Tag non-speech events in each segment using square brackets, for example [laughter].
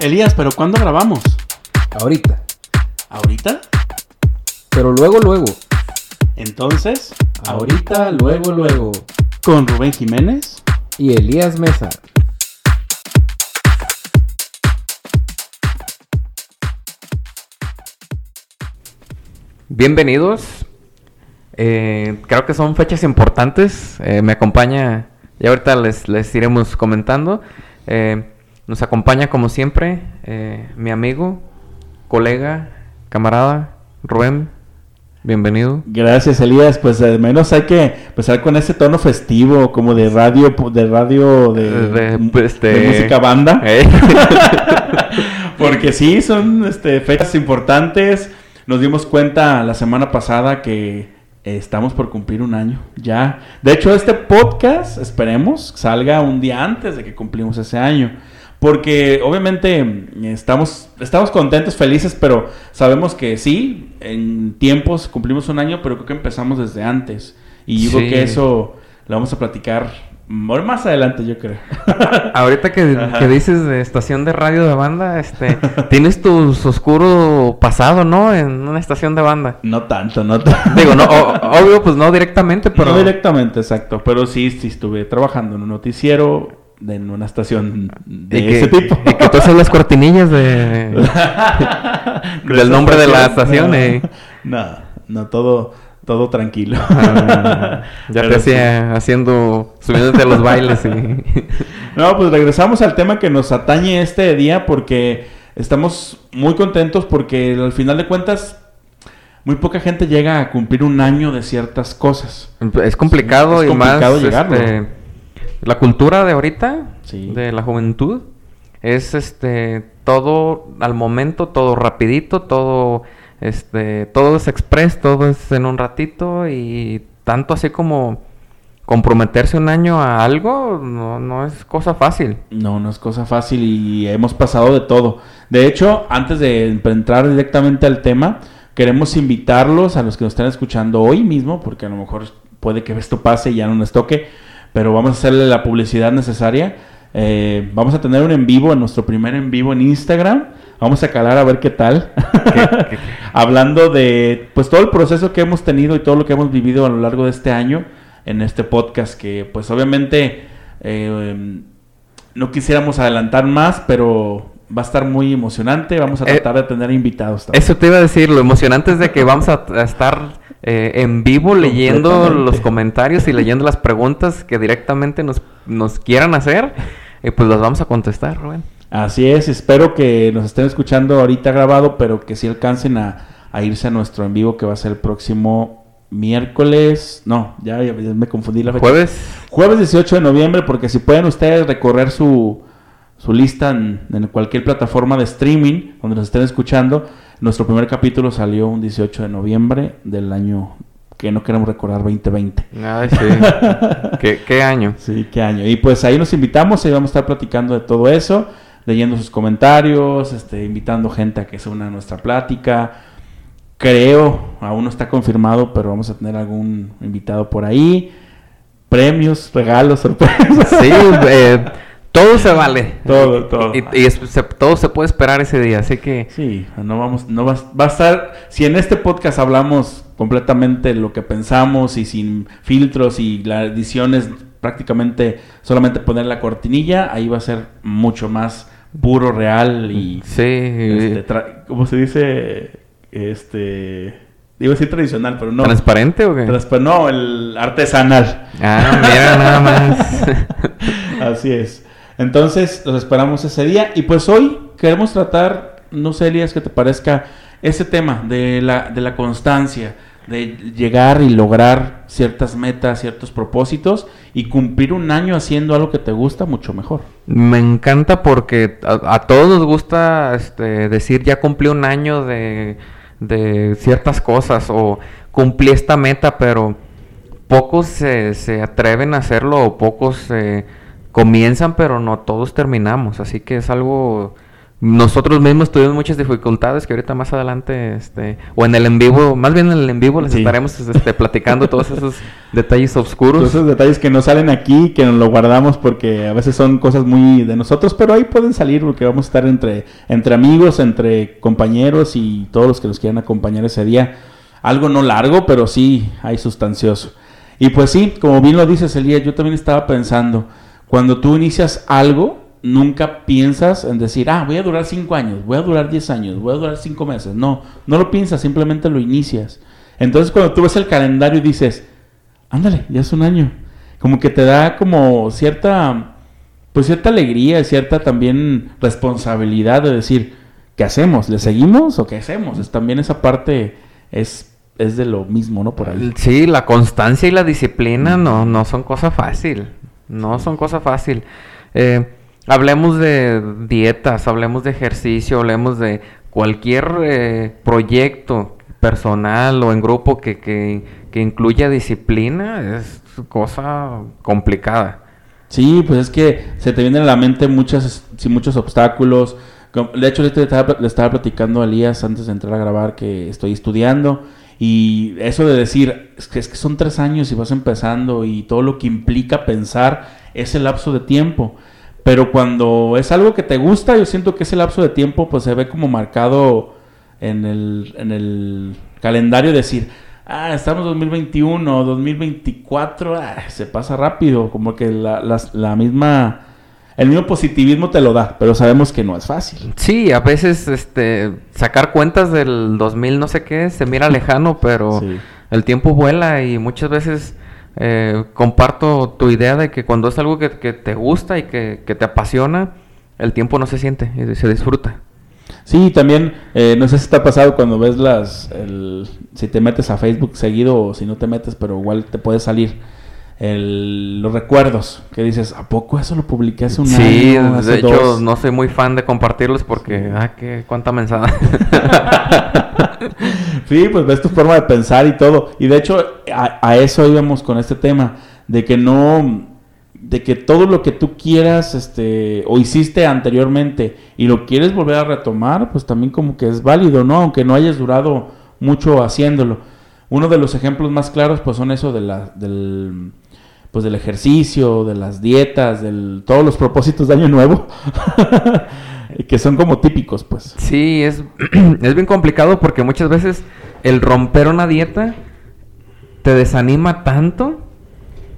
Elías, ¿pero cuándo grabamos? Ahorita. ¿Ahorita? Pero luego, luego. Entonces, Ahorita, luego, luego. con Rubén Jiménez. Y Elías Mesa. Bienvenidos. Eh, creo que son fechas importantes. Eh, me acompaña, y ahorita les, les iremos comentando. Eh, nos acompaña, como siempre, eh, mi amigo, colega, camarada, Rubén. Bienvenido. Gracias, Elías. Pues al menos hay que empezar con ese tono festivo, como de radio, de radio, de, De- de este- música banda. [laughs] Eh, [laughs] Porque sí, son este, fechas importantes. Nos dimos cuenta la semana pasada que eh, estamos por cumplir un año ya. De hecho, este podcast, esperemos, salga un día antes de que cumplimos ese año. Porque obviamente mm, estamos, estamos contentos, felices, pero sabemos que sí, en tiempos cumplimos un año, pero creo que empezamos desde antes. Y yo creo que eso lo vamos a platicar más adelante, yo creo. [laughs] ahorita que, dices de estación de radio de banda, este, [laughs] tienes tu oscuro pasado, ¿no? En una estación de banda. no tanto, no tanto. [laughs] Digo, no, o- obvio, pues no directamente, pero... No directamente, exacto. Pero sí, sí estuve trabajando en un noticiero en una estación de Y que, ese tipo. y que tú haces las cortinillas de... [laughs] del nombre de la estación, No, eh. no, no, todo, todo tranquilo. Ah, ya [laughs] Pero te sí. hacía haciendo, subiéndote a los bailes y... [laughs] No, pues regresamos al tema que nos atañe este día porque estamos muy contentos porque al final de cuentas muy poca gente llega a cumplir un año de ciertas cosas. Es complicado Es y complicado más llegarlo. este, la cultura de ahorita, Sí. de la juventud, es este todo al momento, todo rapidito, todo este todo es express, todo es en un ratito y tanto así como comprometerse un año a algo no, no es cosa fácil. No, no es cosa fácil y hemos pasado de todo. De hecho, antes de entrar directamente al tema, queremos invitarlos a los que nos están escuchando hoy mismo, porque a lo mejor puede que esto pase y ya no nos toque, pero vamos a hacerle la publicidad necesaria. Eh, vamos a tener un en vivo, en nuestro primer en vivo en Instagram. Vamos a calar a ver qué tal. [laughs] qué- Hablando de pues todo el proceso que hemos tenido y todo lo que hemos vivido a lo largo de este año en este podcast que pues obviamente eh, no quisiéramos adelantar más, pero va a estar muy emocionante. Vamos a Eh, tratar de tener invitados también. Eso te iba a decir, lo emocionante es de que vamos a, a estar eh, en vivo leyendo los comentarios y leyendo las preguntas que directamente nos, nos quieran hacer, y pues las vamos a contestar, Rubén. Así es, espero que nos estén escuchando ahorita grabado, pero que sí alcancen a, a irse a nuestro en vivo que va a ser el próximo miércoles. No, ya, ya me confundí la fecha. Jueves, Jueves 18 de noviembre, porque si pueden ustedes recorrer su, su lista en, en cualquier plataforma de streaming donde nos estén escuchando, nuestro primer capítulo salió un 18 de noviembre del año que no queremos recordar 2020. Ay, sí. [laughs] ¿Qué, qué año? Sí, qué año. Y pues ahí nos invitamos, ahí vamos a estar platicando de todo eso, leyendo sus comentarios, este, invitando gente a que se una a nuestra plática. Creo, aún no está confirmado, pero vamos a tener algún invitado por ahí. Premios, regalos, sorpresas. Sí, [laughs] eh, Todo se vale. Todo, todo. Y, y es- se- todo se puede esperar ese día, así que... Sí, no vamos, no va, va a estar, si en este podcast hablamos completamente lo que pensamos y sin filtros y la edición es prácticamente solamente poner la cortinilla, ahí va a ser mucho más puro, real y, Sí. este, ¿cómo se dice? Este, iba a decir tradicional, pero no. ¿Transparente o qué? Transpa- no, el artesanal. Ah, mira nada más. [laughs] Así es. Entonces, los esperamos ese día. Y pues hoy queremos tratar, no sé, Elías, que te parezca ese tema de la, de la constancia, de llegar y lograr ciertas metas, ciertos propósitos y cumplir un año haciendo algo que te gusta mucho mejor. Me encanta porque a, todos nos gusta este, decir ya cumplí un año de, de ciertas cosas o cumplí esta meta, pero pocos se, se atreven a hacerlo o pocos eh, comienzan, pero no todos terminamos. Así que es algo... Nosotros mismos tuvimos muchas dificultades que ahorita más adelante, este, o en el en vivo, más bien en el en vivo les Sí. estaremos este, platicando todos [laughs] esos detalles oscuros. Todos esos detalles que no salen aquí, que nos lo guardamos porque a veces son cosas muy de nosotros, pero ahí pueden salir porque vamos a estar entre, entre amigos, entre compañeros y todos los que nos quieran acompañar ese día. Algo no largo, pero sí hay sustancioso. Y pues sí, como bien lo dices, Elías, yo también estaba pensando, cuando tú inicias algo, nunca piensas en decir, ah, voy a durar cinco años, voy a durar 10 años, voy a durar cinco meses. No, no lo piensas, simplemente lo inicias. Entonces cuando tú ves el calendario y dices, ándale, ya es un año. Como que te da como cierta, pues cierta alegría, cierta también responsabilidad de decir, ¿qué hacemos? ¿Le seguimos o qué hacemos? Es, también esa parte es, es de lo mismo, ¿no? Por ahí. Sí, la constancia y la disciplina no, no son cosa fácil. No son cosa fácil. Eh, hablemos de dietas, hablemos de ejercicio, hablemos de cualquier eh, proyecto personal o en grupo que, que, que incluya disciplina. Es cosa complicada. Sí, pues es que se te vienen a la mente muchas, muchos obstáculos. De hecho, le le estaba platicando a Elías antes de entrar a grabar que estoy estudiando. Y eso de decir, es que, es que son tres años y vas empezando y todo lo que implica pensar ese lapso de tiempo. Pero cuando es algo que te gusta, yo siento que ese lapso de tiempo pues se ve como marcado en el, en el calendario decir, ah, estamos 2021, 2024, ah, se pasa rápido, como que la, las- la misma, el mismo positivismo te lo da, pero sabemos que no es fácil. Sí, a veces este sacar cuentas del 2000 no sé qué se mira lejano, pero Sí. el tiempo vuela y muchas veces eh, comparto tu idea de que cuando es algo que, que te gusta y que, que te apasiona, el tiempo no se siente y se disfruta. Sí, también, eh, no sé si te ha pasado cuando ves las, el- si te metes a Facebook seguido o si no te metes, pero igual te puede salir el- los recuerdos, que dices, ¿a poco eso lo publiqué hace un sí, año? hace de hecho dos?" no soy muy fan de compartirlos porque, ah, qué, cuánta mensada. [laughs] Sí, pues ves tu forma de pensar y todo. Y de hecho, a, a eso íbamos con este tema, de que no, de que todo lo que tú quieras, este, o hiciste anteriormente y lo quieres volver a retomar, pues también como que es válido, ¿no? Aunque no hayas durado mucho haciéndolo. Uno de los ejemplos más claros, pues son eso de la, del, pues del ejercicio, de las dietas, del, todos los propósitos de año nuevo, [laughs] que son como típicos, pues. Sí, es, [clears throat] es bien complicado porque muchas veces el romper una dieta te desanima tanto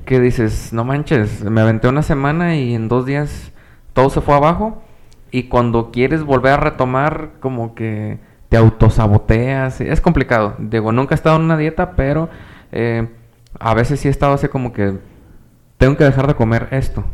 que dices, no manches, me aventé una semana y en dos días todo se fue abajo. Y cuando quieres volver a retomar, como que te autosaboteas. Es complicado. Digo, nunca he estado en una dieta, pero eh, a veces sí he estado así como que tengo que dejar de comer esto.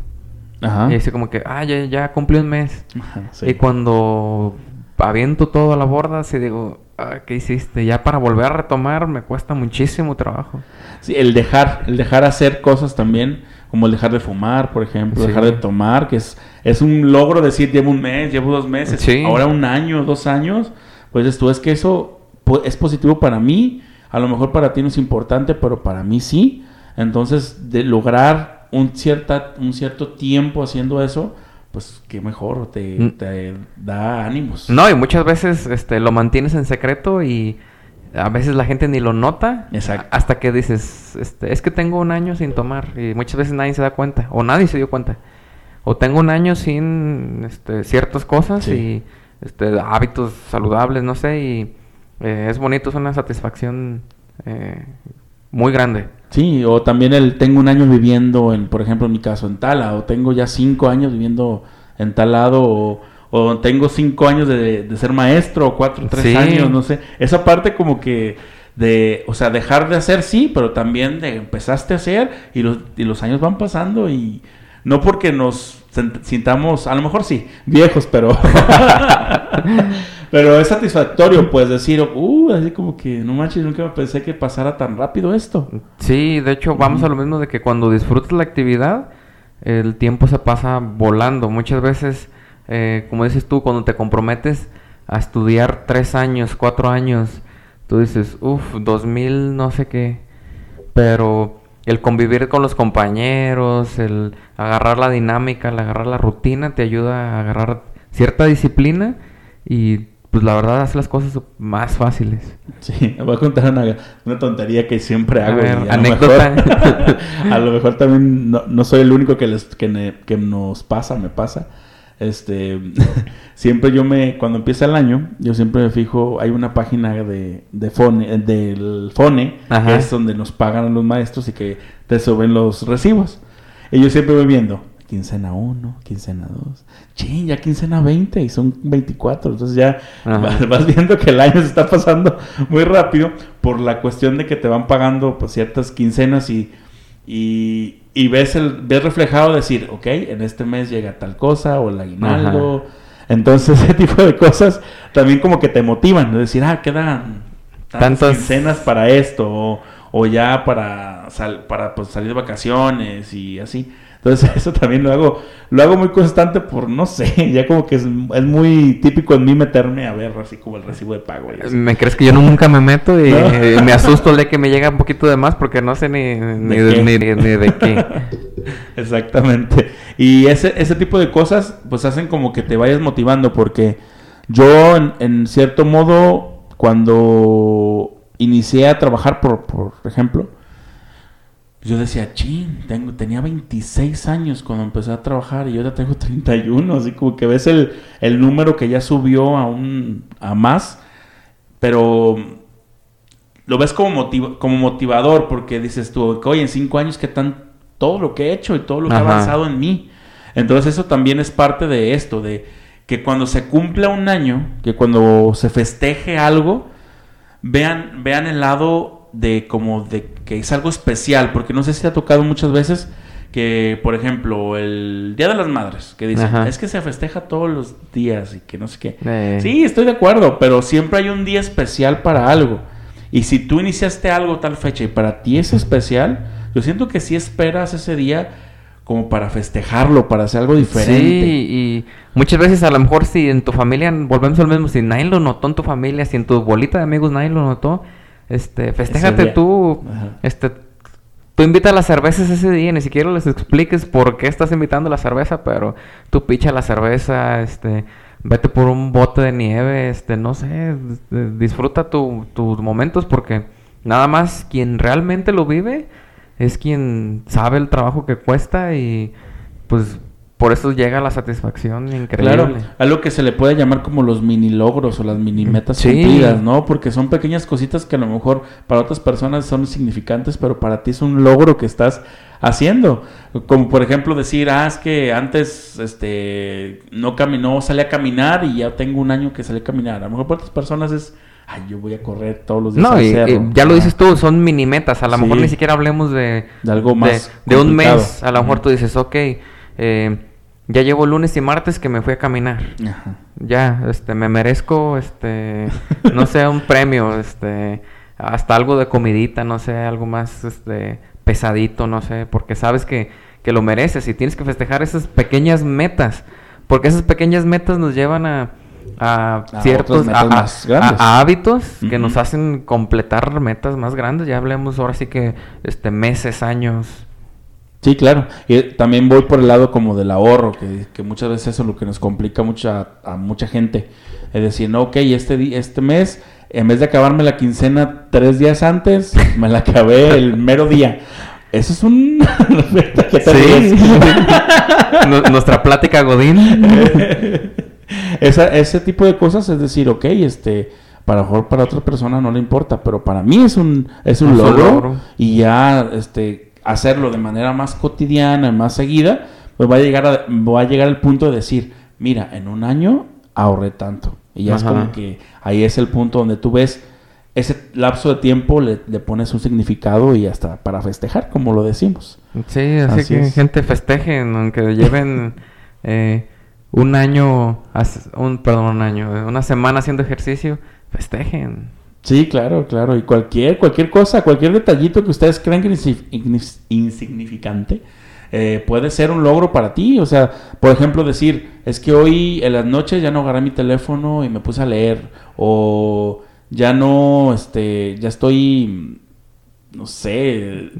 Ajá. Y así como que, ah, ya, ya cumplí un mes. Ajá, sí. Y cuando aviento todo a la borda, así digo, ah, ¿qué hiciste? Ya para volver a retomar me cuesta muchísimo trabajo. Sí, el dejar, el dejar hacer cosas también, como el dejar de fumar, por ejemplo, Sí. dejar de tomar, que es, es un logro decir, llevo un mes, llevo dos meses, Sí. ahora un año, dos años, pues tú, es que eso po- es positivo para mí, a lo mejor para ti no es importante, pero para mí sí. Entonces, de lograr un, cierta, un cierto tiempo haciendo eso, pues qué mejor, te, Mm. te da ánimos. No, y muchas veces este, lo mantienes en secreto y a veces la gente ni lo nota. Exacto. Hasta que dices, este, es que tengo un año sin tomar. Y muchas veces nadie se da cuenta. O nadie se dio cuenta. o tengo un año sin este, ciertas cosas Sí. y este, hábitos saludables, no sé, y eh, es bonito, es una satisfacción eh, muy grande. Sí, o también el tengo un año viviendo en, por ejemplo, en mi caso, en Tala, o tengo ya cinco años viviendo en tal lado, o, o tengo cinco años de, de ser maestro, o cuatro, tres Sí. años, no sé. Esa parte como que de, o sea, dejar de hacer sí, pero también de empezaste a hacer y los, y los años van pasando y no porque nos sintamos, a lo mejor sí, viejos, pero... [laughs] [laughs] Pero es satisfactorio, pues, decir, uh, así como que, no manches, nunca pensé que pasara tan rápido esto. Sí, de hecho vamos a lo mismo de que cuando disfrutas la actividad, el tiempo se pasa volando. Muchas veces, eh, como dices tú, cuando te comprometes a estudiar tres años, cuatro años, tú dices, uff, dos mil no sé qué. Pero el convivir con los compañeros, el agarrar la dinámica, el agarrar la rutina, te ayuda a agarrar cierta disciplina y pues la verdad hace las cosas más fáciles. Sí, voy a contar una, una tontería que siempre A hago. ver, a, lo anécdota. mejor, [laughs] a lo mejor también no, no soy el único que, les, que, ne- que nos pasa, me pasa. Este, [laughs] siempre yo me, cuando empieza el año, yo siempre me fijo, hay una página de, de Fone, del Fone, Ajá. que es donde nos pagan a los maestros y que te suben los recibos. Y yo siempre voy viendo, quincena 1, quincena 2, ching, ya quincena 20 y son 24, entonces ya vas, [laughs] vas viendo que el año se está pasando muy rápido por la cuestión de que te van pagando pues, ciertas quincenas y, y, y ves, el, ves reflejado decir, ok, en este mes llega tal cosa o el aguinaldo. Entonces [laughs] ese tipo de cosas también como que te motivan, de decir, ah, quedan tantas Tantas- quincenas para esto o, o ya para, sal- para pues, salir de vacaciones y así. Entonces [laughs] eso también lo hago, lo hago muy constante por, no sé, ya como que es, es muy típico en mí meterme a ver así como el recibo de pago. ¿Me crees que yo nunca me meto y No. [laughs] me asusto el de que me llega un poquito de más porque no sé ni, ni, ¿De de, qué? ni, ni de qué? [laughs] Exactamente. Y ese, ese tipo de cosas pues hacen como que te vayas motivando porque yo en, en cierto modo cuando inicié a trabajar por, por ejemplo yo decía, chin, tengo, tenía 26 años cuando empecé a trabajar y yo ya tengo [laughs] 31, así como que ves el, el número que ya subió a un a más, pero lo ves como, como motivador porque dices tú, oye, en cinco años que tan todo lo que he hecho y todo lo que ha avanzado en mí. Entonces eso también es parte de esto, de que cuando se cumpla un año, que cuando se festeje algo, vean, vean el lado de como de que es algo especial, porque no sé si te ha tocado muchas veces que, por ejemplo, el Día de las Madres, que dicen, Ajá. es que se festeja todos los días y que no sé qué. Eh, Sí, estoy de acuerdo, pero siempre hay un día especial para algo. Y si tú iniciaste algo tal fecha y para ti es especial, yo siento que sí esperas ese día como para festejarlo, para hacer algo diferente. Sí, y muchas veces a lo mejor si en tu familia, volvemos al mismo, si nadie lo notó en tu familia, si en tu bolita de amigos nadie lo notó, este, festéjate tú, Ajá. este, tú invita a las cervezas ese día, ni siquiera les expliques por qué estás invitando la cerveza, pero tú picha la cerveza, este, vete por un bote de nieve, este, no sé, este, disfruta tu- tus momentos porque nada más quien realmente lo vive es quien sabe el trabajo que cuesta y pues por eso llega la satisfacción increíble. Claro, algo que se le puede llamar como los mini logros o las mini metas Sí. cumplidas, ¿no? Porque son pequeñas cositas que a lo mejor para otras personas son insignificantes, pero para ti es un logro que estás haciendo. Como por ejemplo decir, ah, es que antes este no caminó, salí a caminar y ya tengo un año que salí a caminar. A lo mejor para otras personas es, ay, yo voy a correr todos los días No, al y, cerro". y ya lo Ah, dices tú, son mini metas. A lo mejor ni siquiera hablemos de, De algo más de, un mes. A lo mejor tú dices, ok, eh, ya llevo lunes y martes que me fui a caminar. Ajá. Ya, este, me merezco, este, no sé, un [laughs] premio, este, hasta algo de comidita, no sé, algo más, este, pesadito, no sé, porque sabes que, que lo mereces y tienes que festejar esas pequeñas metas, porque esas pequeñas metas nos llevan a, a A ciertos, a, más hábitos que nos hacen completar metas más grandes, ya hablemos ahora sí que, este, meses, años, Sí, claro. Y también voy por el lado como del ahorro, que, que muchas veces eso es lo que nos complica mucha, a mucha gente. Es decir, no, ok, este, este mes, en vez de acabarme la quincena tres días antes, [laughs] me la acabé el mero día. Eso es un... [laughs] ¿Qué te Sí. [laughs] Nuestra plática Godín. Esa- ese tipo de cosas es decir, ok, este, para mejor para otra persona no le importa, pero para mí es un, es un logro. y ya este, hacerlo de manera más cotidiana, más seguida, pues va a llegar a, va a llegar al punto de decir, mira, en un año ahorré tanto. Y ya es como que ahí es el punto donde tú ves ese lapso de tiempo, le, le pones un significado y hasta para festejar, como lo decimos. Sí, así, Así que es. gente festejen, aunque lleven [laughs] eh, un año, un, perdón, un año, una semana haciendo ejercicio, festejen. Sí, claro, claro. Y cualquier, cualquier cosa, cualquier detallito que ustedes crean que es insignificante, eh, puede ser un logro para ti. O sea, por ejemplo, decir, es que hoy en las noches ya no agarré mi teléfono y me puse a leer. O ya no, este, ya estoy, no sé,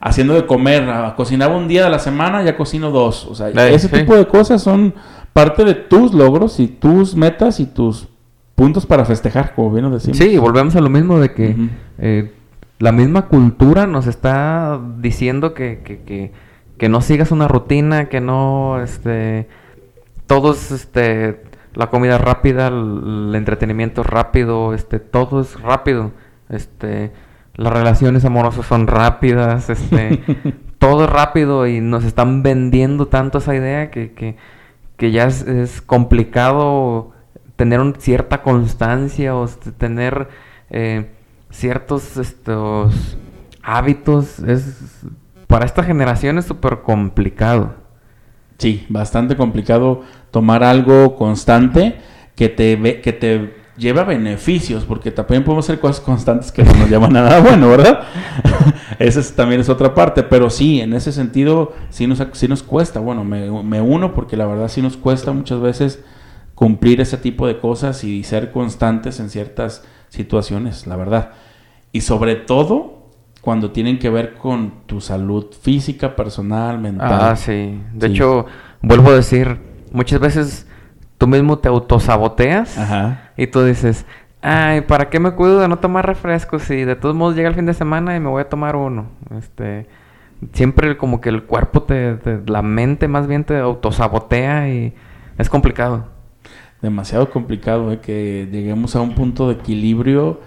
haciendo de comer. Ah, Cocinaba un día de la semana, ya cocino dos. O sea, ese sí. tipo de cosas son parte de tus logros y tus metas y tus puntos para festejar, como bien lo decimos. Sí, volvemos a lo mismo de que eh, la misma cultura nos está diciendo que, que, que, que no sigas una rutina, que no, este, todos, este, la comida rápida, el, el entretenimiento rápido, este, todo es rápido, este, las relaciones amorosas son rápidas, este, [laughs] todo es rápido y nos están vendiendo tanto esa idea que, que, que ya es, es complicado tener cierta constancia o tener eh, ciertos estos hábitos es para esta generación es súper complicado Sí, bastante complicado tomar algo constante que te que te lleva beneficios, porque también podemos hacer cosas constantes que no nos llevan a nada bueno, ¿verdad? [laughs] Esa es- también es otra parte, pero sí, en ese sentido sí nos, sí nos cuesta. Bueno, me, me uno porque la verdad sí nos cuesta muchas veces cumplir ese tipo de cosas y ser constantes en ciertas situaciones, la verdad. Y sobre todo cuando tienen que ver con tu salud física, personal, mental. ah sí de Sí. hecho vuelvo a decir muchas veces tú mismo te autosaboteas Ajá. y tú dices ay para qué me cuido de no tomar refrescos si de todos modos llega el fin de semana y me voy a tomar uno este siempre como que el cuerpo te, te- la mente más bien te autosabotea y es complicado demasiado complicado eh, que lleguemos a un punto de equilibrio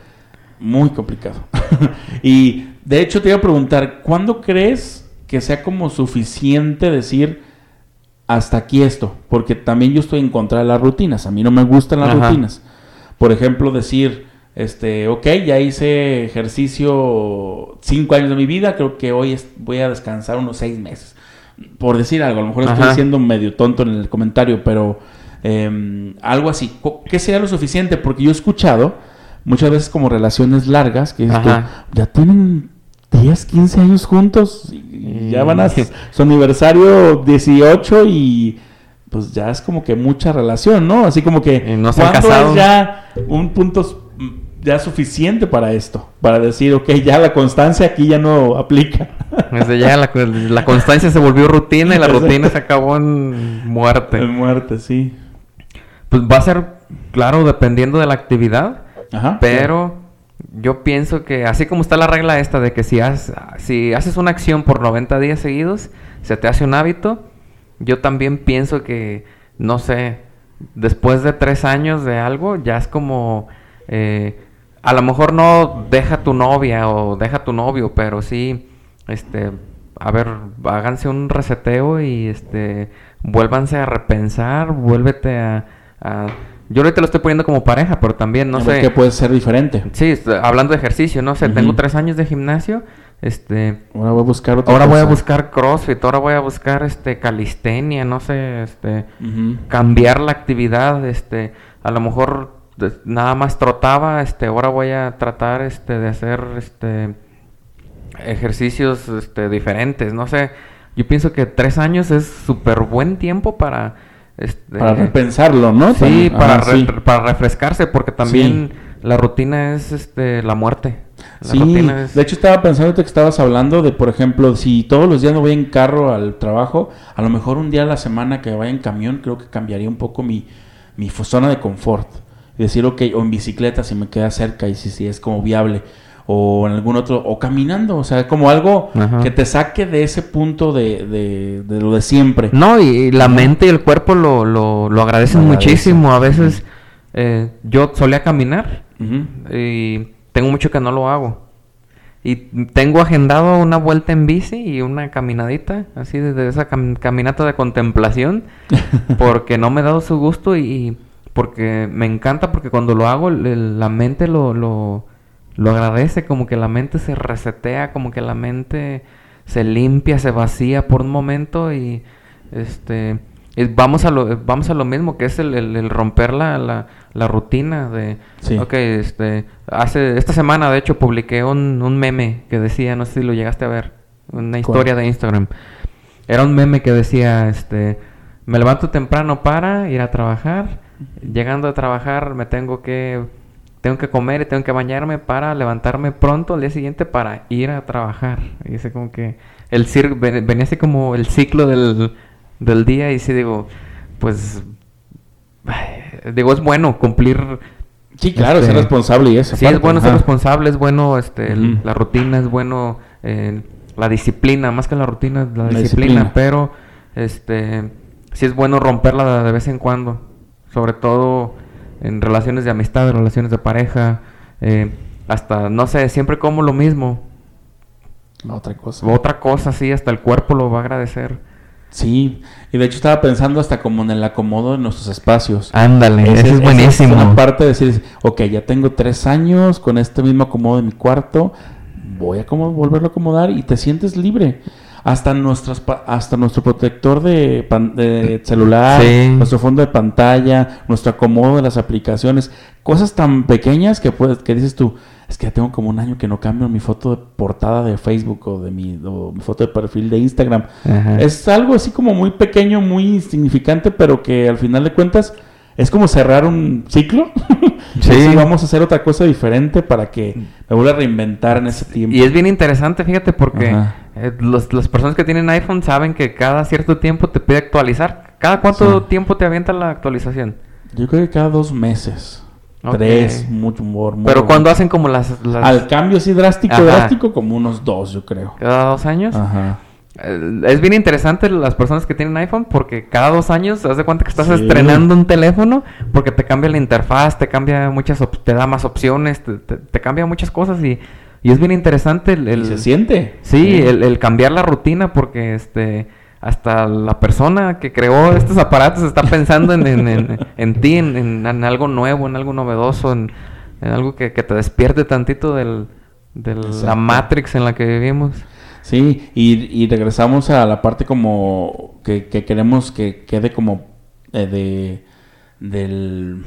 muy complicado. [laughs] y de hecho te iba a preguntar, ¿cuándo crees que sea como suficiente decir hasta aquí esto? Porque también yo estoy en contra de las rutinas, a mí no me gustan las Ajá. rutinas. Por ejemplo, decir, este, ok, ya hice ejercicio cinco años de mi vida, creo que hoy voy a descansar unos seis meses. Por decir algo, a lo mejor estoy Ajá. siendo medio tonto en el comentario, pero eh, algo así. ¿Qué sería lo suficiente? Porque yo he escuchado muchas veces como relaciones largas que Ajá. ya tienen 10, 15 años juntos y ya van a Y- [laughs] su aniversario 18 y pues ya es como que mucha relación, ¿no? Así como que no se han ¿cuándo casado. es ya un punto mm, ya suficiente para esto? Para decir, ok, ya la constancia aquí ya no aplica. [laughs] Desde ya la, la constancia se volvió rutina y la Exacto. rutina se acabó en muerte. En muerte, sí. Pues va a ser, claro, dependiendo de la actividad, Ajá. pero yo pienso que así como está la regla esta de que si, has- si haces una acción por 90 días seguidos, se te hace un hábito, yo también pienso que, no sé, después de tres años de algo, ya es como, eh, a lo mejor no deja tu novia o deja tu novio, pero sí, este, a ver, háganse un reseteo y este, vuélvanse a repensar, vuélvete a, a- yo ahorita lo estoy poniendo como pareja, pero también, no A sé. qué puede ser diferente. Sí, hablando de ejercicio, no sé, tengo tres años de gimnasio, este, Ahora voy a buscar otra ahora voy a buscar CrossFit, ahora voy a buscar, este, calistenia, no sé, este, cambiar la actividad, este, a lo mejor nada más trotaba, este, ahora voy a tratar, este, de hacer, este, ejercicios, este, diferentes, no sé, yo pienso que tres años es súper buen tiempo para, este, Para repensarlo, ¿no? Sí, También. para, Ajá, re- sí. para refrescarse, porque también la rutina es este la muerte. La Sí, es- de hecho estaba pensando que estabas hablando de, por ejemplo, si todos los días no voy en carro al trabajo, a lo mejor un día a la semana que vaya en camión, creo que cambiaría un poco mi, mi zona de confort. Decir, ok, o en bicicleta si me queda cerca y si, si es como viable. O en algún otro, o caminando, o sea, como algo Ajá. que te saque de ese punto de, de, de lo de siempre. No, y, la mente y el cuerpo lo, lo, lo agradecen agradece. muchísimo. A veces eh, yo solía caminar y tengo mucho que no lo hago. Y tengo agendado una vuelta en bici y una caminadita, así desde esa cam- caminata de contemplación, [laughs] porque no me he dado su gusto y, y porque me encanta, porque cuando lo hago el- el- la mente lo, lo, lo agradece, como que la mente se resetea, como que la mente se limpia, se vacía por un momento y este vamos a lo vamos a lo mismo que es el, el- el romper la, la, la rutina de Sí. ok este hace esta semana de hecho publiqué un, un meme que decía no sé si lo llegaste a ver una historia de Instagram era un meme que decía este me levanto temprano para ir a trabajar llegando a trabajar me tengo que tengo que comer y tengo que bañarme para levantarme pronto al día siguiente para ir a trabajar. Y dice como que el cir ven- venía así como el ciclo del, del día y sí digo, pues digo, es bueno cumplir Sí, claro, Este, ser responsable y eso. Sí, es bueno ser responsable, es bueno este, la rutina, es bueno eh, la disciplina, más que la rutina, la, La disciplina, disciplina. pero este sí es bueno romperla de vez en cuando, sobre todo en relaciones de amistad, en relaciones de pareja, eh, hasta, no sé, siempre como lo mismo, Otra cosa. otra cosa, sí, hasta el cuerpo lo va a agradecer. Sí, y de hecho estaba pensando hasta como en el acomodo de nuestros espacios. Ándale, Ese- eso es esa buenísimo. una parte de decir, ok, ya tengo tres años con este mismo acomodo de mi cuarto, voy a como volverlo a acomodar y te sientes libre. Hasta, nuestras, hasta nuestro protector de, pan- de celular, Sí. nuestro fondo de pantalla, nuestro acomodo de las aplicaciones, cosas tan pequeñas que, puedes, que dices tú, es que ya tengo como un año que no cambio mi foto de portada de Facebook o de mi, o mi foto de perfil de Instagram. Ajá. Es algo así como muy pequeño, muy insignificante, pero que al final de cuentas es como cerrar un ciclo. [laughs] Sí. Vamos a hacer otra cosa diferente para que me vuelva a reinventar en ese tiempo. Y es bien interesante, fíjate, porque eh, los- las personas que tienen iPhone saben que cada cierto tiempo te pide actualizar. ¿Cada cuánto Sí. tiempo te avienta la actualización? Yo creo que cada dos meses. Tres, mucho humor. Pero cuando hacen como las... las- Al cambio así drástico, Ajá. drástico, como unos dos, yo creo. cada dos años. Ajá. Eh, Es bien interesante las personas que tienen iPhone porque cada dos años te das de cuenta que estás Sí. estrenando un teléfono porque te cambia la interfaz, te cambia muchas, te da más opciones, te, te- te cambia muchas cosas y, y es bien interesante el, se siente. Sí, el, el cambiar la rutina porque este hasta la persona que creó estos aparatos está pensando en, en, en- en ti, en, algo nuevo, en algo novedoso, en, en algo que, que te despierte tantito del, de la. Matrix en la que vivimos. Sí, y, y regresamos a la parte como que, que queremos que quede como eh, de del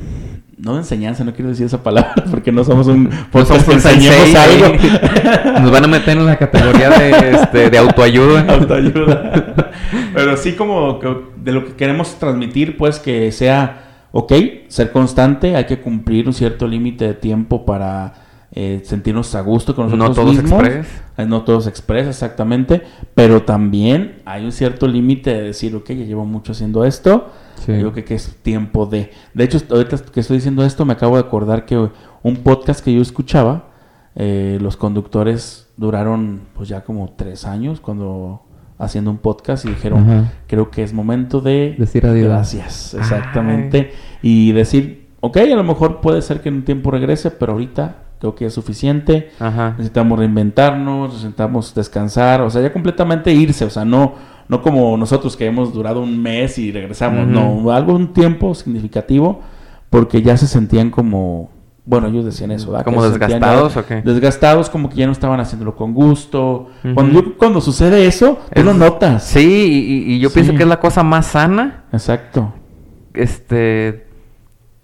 no de enseñanza, no quiero decir esa palabra [laughs] porque no somos un No podcast un enseñemos algo. [laughs] Nos van a meter en la categoría de, este, de autoayuda. [laughs] Autoayuda. Pero sí como que de lo que queremos transmitir, pues que sea, ok, ser constante, hay que cumplir un cierto límite de tiempo para eh, sentirnos a gusto con No nosotros todos mismos. express. Eh, No todos express, exactamente. Pero también hay un cierto límite de decir, ok, ya llevo mucho haciendo esto. Sí. Yo creo que es tiempo de... De hecho, ahorita que estoy diciendo esto, me acabo de acordar que un podcast que yo escuchaba, eh, los conductores duraron pues ya como tres años cuando haciendo un podcast y dijeron, Ajá. creo que es momento de Decir adiós. Gracias, exactamente. Y decir, ok, a lo mejor puede ser que en un tiempo regrese, pero ahorita creo que es suficiente. Ajá. Necesitamos reinventarnos, necesitamos descansar, o sea, ya completamente irse, o sea, no, no como nosotros que hemos durado un mes y regresamos, no, algo un tiempo significativo, porque ya se sentían como, bueno, ellos decían eso, ¿verdad? ¿Como sentían ya desgastados o qué? Desgastados, como que ya no estaban haciéndolo con gusto. Cuando, cuando sucede eso, tú Es- lo notas. Sí, y, y yo pienso que es la cosa más sana. Exacto. Este,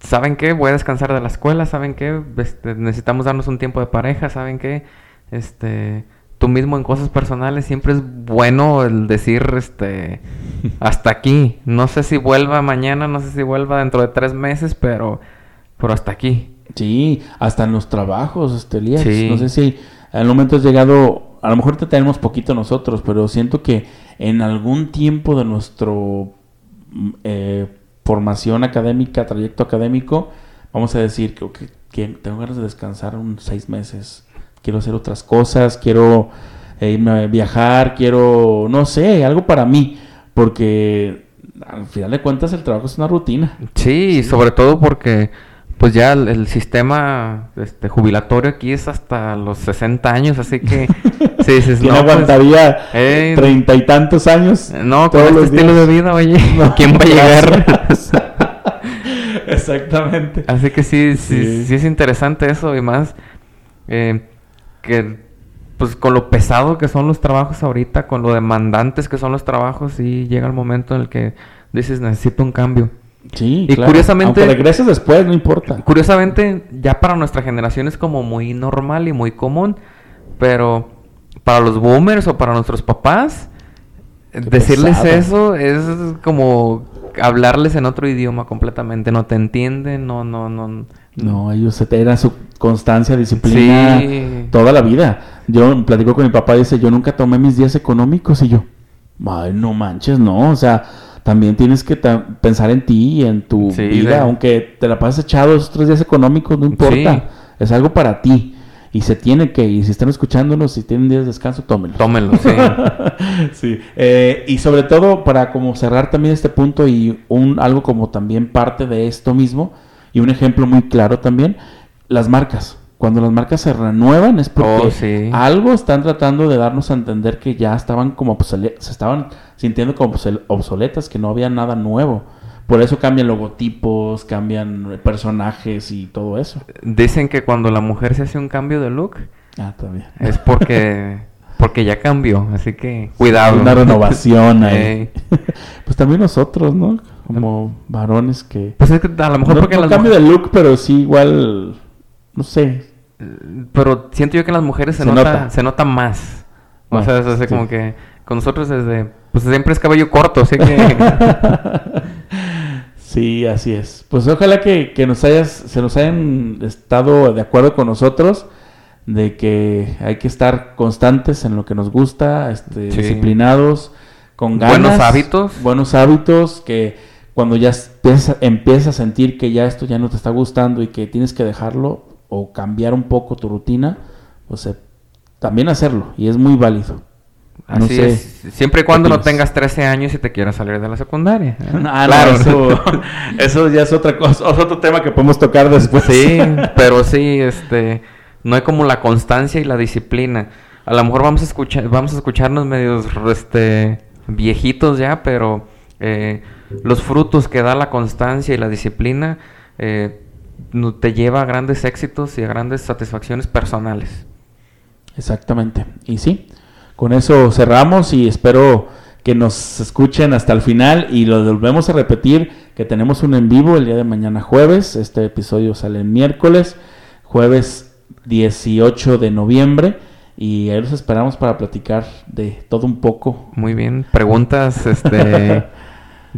¿saben qué? Voy a descansar de la escuela, ¿saben qué? Este, necesitamos darnos un tiempo de pareja, ¿saben qué? Este, tú mismo en cosas personales siempre es bueno el decir, este, [laughs] hasta aquí. No sé si vuelva mañana, no sé si vuelva dentro de tres meses, pero, pero hasta aquí. Sí, hasta en los trabajos, este, Elías. Sí. No sé si al momento has llegado, a lo mejor te tenemos poquito nosotros, pero siento que en algún tiempo de nuestro mm, eh, formación académica, trayecto académico, vamos a decir que, que- tengo ganas de descansar unos seis meses. quiero hacer otras cosas, quiero eh, irme viajar, quiero, no sé, algo para mí, porque al final de cuentas el trabajo es una rutina. Sí, sobre todo porque pues ya el, el sistema este, jubilatorio aquí es hasta los 60 años, así que [laughs] sí, dices, ¿Quién no, pues, aguantaría eh, treinta y tantos años? no, con este estilo días? de vida, oye, [laughs] No, ¿quién va a llegar? [laughs] Exactamente. Así que sí, sí, Sí. sí, es interesante eso y más eh, que pues con lo pesado que son los trabajos ahorita, con lo demandantes que son los trabajos, sí llega el momento en el que dices necesito un cambio. Sí, Y claro. curiosamente- Aunque regreses después, no importa. Curiosamente, ya para nuestra generación es como muy normal y muy común, pero para los boomers o para nuestros papás, decirles pesado. eso es como hablarles en otro idioma completamente, no te entienden, no, no, no. No, ellos eran su constancia, disciplina Sí. toda la vida. Yo platico con mi papá y dice, yo nunca tomé mis días económicos y yo, ay, no manches, no, o sea, también tienes que pensar en ti y en tu Sí, vida, de- aunque te la pases echado esos tres días económicos, no importa, Sí. es algo para ti. Y se tiene que, y si están escuchándonos, si tienen días de descanso, tómenlos. Tómenlo, sí. [laughs] sí. Eh, y sobre todo, para como cerrar también este punto y un algo como también parte de esto mismo, y un ejemplo muy claro también, las marcas. Cuando las marcas se renuevan es porque Oh, sí. algo están tratando de darnos a entender que ya estaban como se estaban sintiendo como obsol- obsoletas, que no había nada nuevo. Por eso cambian logotipos, cambian personajes y todo eso. Dicen que cuando la mujer se hace un cambio de look Ah, también. es porque [laughs] porque ya cambió, así que cuidado. Una renovación ahí. [laughs] Pues también nosotros, ¿no? Como varones que... Pues es que a lo mejor no, porque no las cambio mujeres- de look, pero sí igual, no sé. Pero siento yo que en las mujeres se, Se nota, nota. se nota más. O sea, es así sí. como que con nosotros desde pues siempre es cabello corto, así que [laughs] sí, así es. Pues ojalá que, que nos hayas, se nos hayan estado de acuerdo con nosotros de que hay que estar constantes en lo que nos gusta, este, Sí. disciplinados, con ganas. Buenos hábitos. Buenos hábitos, que cuando ya empiezas, empiezas a sentir que ya esto ya no te está gustando y que tienes que dejarlo o cambiar un poco tu rutina, pues eh, también hacerlo y es muy válido. No así sé. es. Siempre y cuando no tengas 13 años y te quieras salir de la secundaria. ¿eh? [laughs] Ah, claro, eso, [laughs] eso ya es otra cosa, es otro tema que podemos tocar después. Sí, [laughs] pero sí, este, no hay como la constancia y la disciplina. A lo mejor vamos a escuchar, vamos a escucharnos medios, este, viejitos ya, pero eh, los frutos que da la constancia y la disciplina eh, te lleva a grandes éxitos y a grandes satisfacciones personales. Exactamente. Y sí, con eso cerramos y espero que nos escuchen hasta el final y lo volvemos a repetir que tenemos un en vivo el día de mañana jueves. Este episodio sale el miércoles, jueves 18 de noviembre y ahí los esperamos para platicar de todo un poco. Muy bien, preguntas, este, [laughs]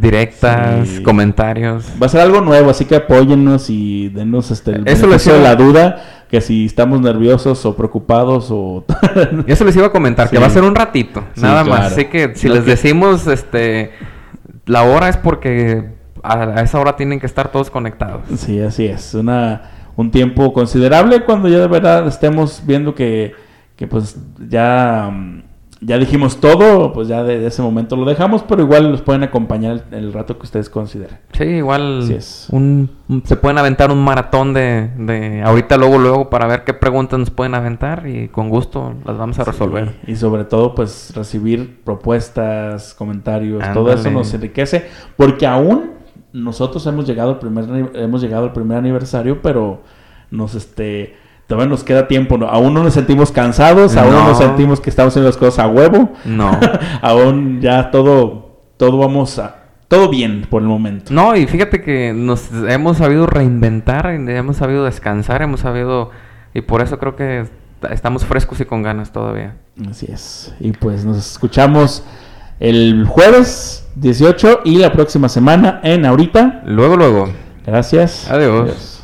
directas, Sí. comentarios. Va a ser algo nuevo, así que apóyennos y denos este, el Eso les de iba- la duda, que si estamos nerviosos o preocupados o... [laughs] Eso les iba a comentar, que va a ser un ratito, Sí, nada más. Así que si les que- decimos, este, la hora es porque a, a esa hora tienen que estar todos conectados. Sí, así es. Una, un tiempo considerable cuando ya de verdad estemos viendo que, que pues ya, mm, ya dijimos todo, pues ya de, de ese momento lo dejamos, pero igual los pueden acompañar el, el rato que ustedes consideren. Sí, igual Así es. un, un- se pueden aventar un maratón de, de ahorita, luego, luego, para ver qué preguntas nos pueden aventar y con gusto las vamos a resolver. Sí, Y sobre todo, pues recibir propuestas, comentarios, todo eso nos enriquece, porque aún nosotros hemos llegado al primer hemos llegado al primer aniversario, pero nos este todavía nos queda tiempo, ¿no? aún no nos sentimos cansados, aún no No. nos sentimos que estamos haciendo las cosas a huevo. No. [laughs] aún ya todo todo vamos a todo bien por el momento. No, y fíjate que nos hemos sabido reinventar, hemos sabido descansar, hemos sabido... Y por eso creo que estamos frescos y con ganas todavía. Así es. Y pues nos escuchamos el jueves 18 y la próxima semana en ahorita. Luego, luego. Gracias. Adiós.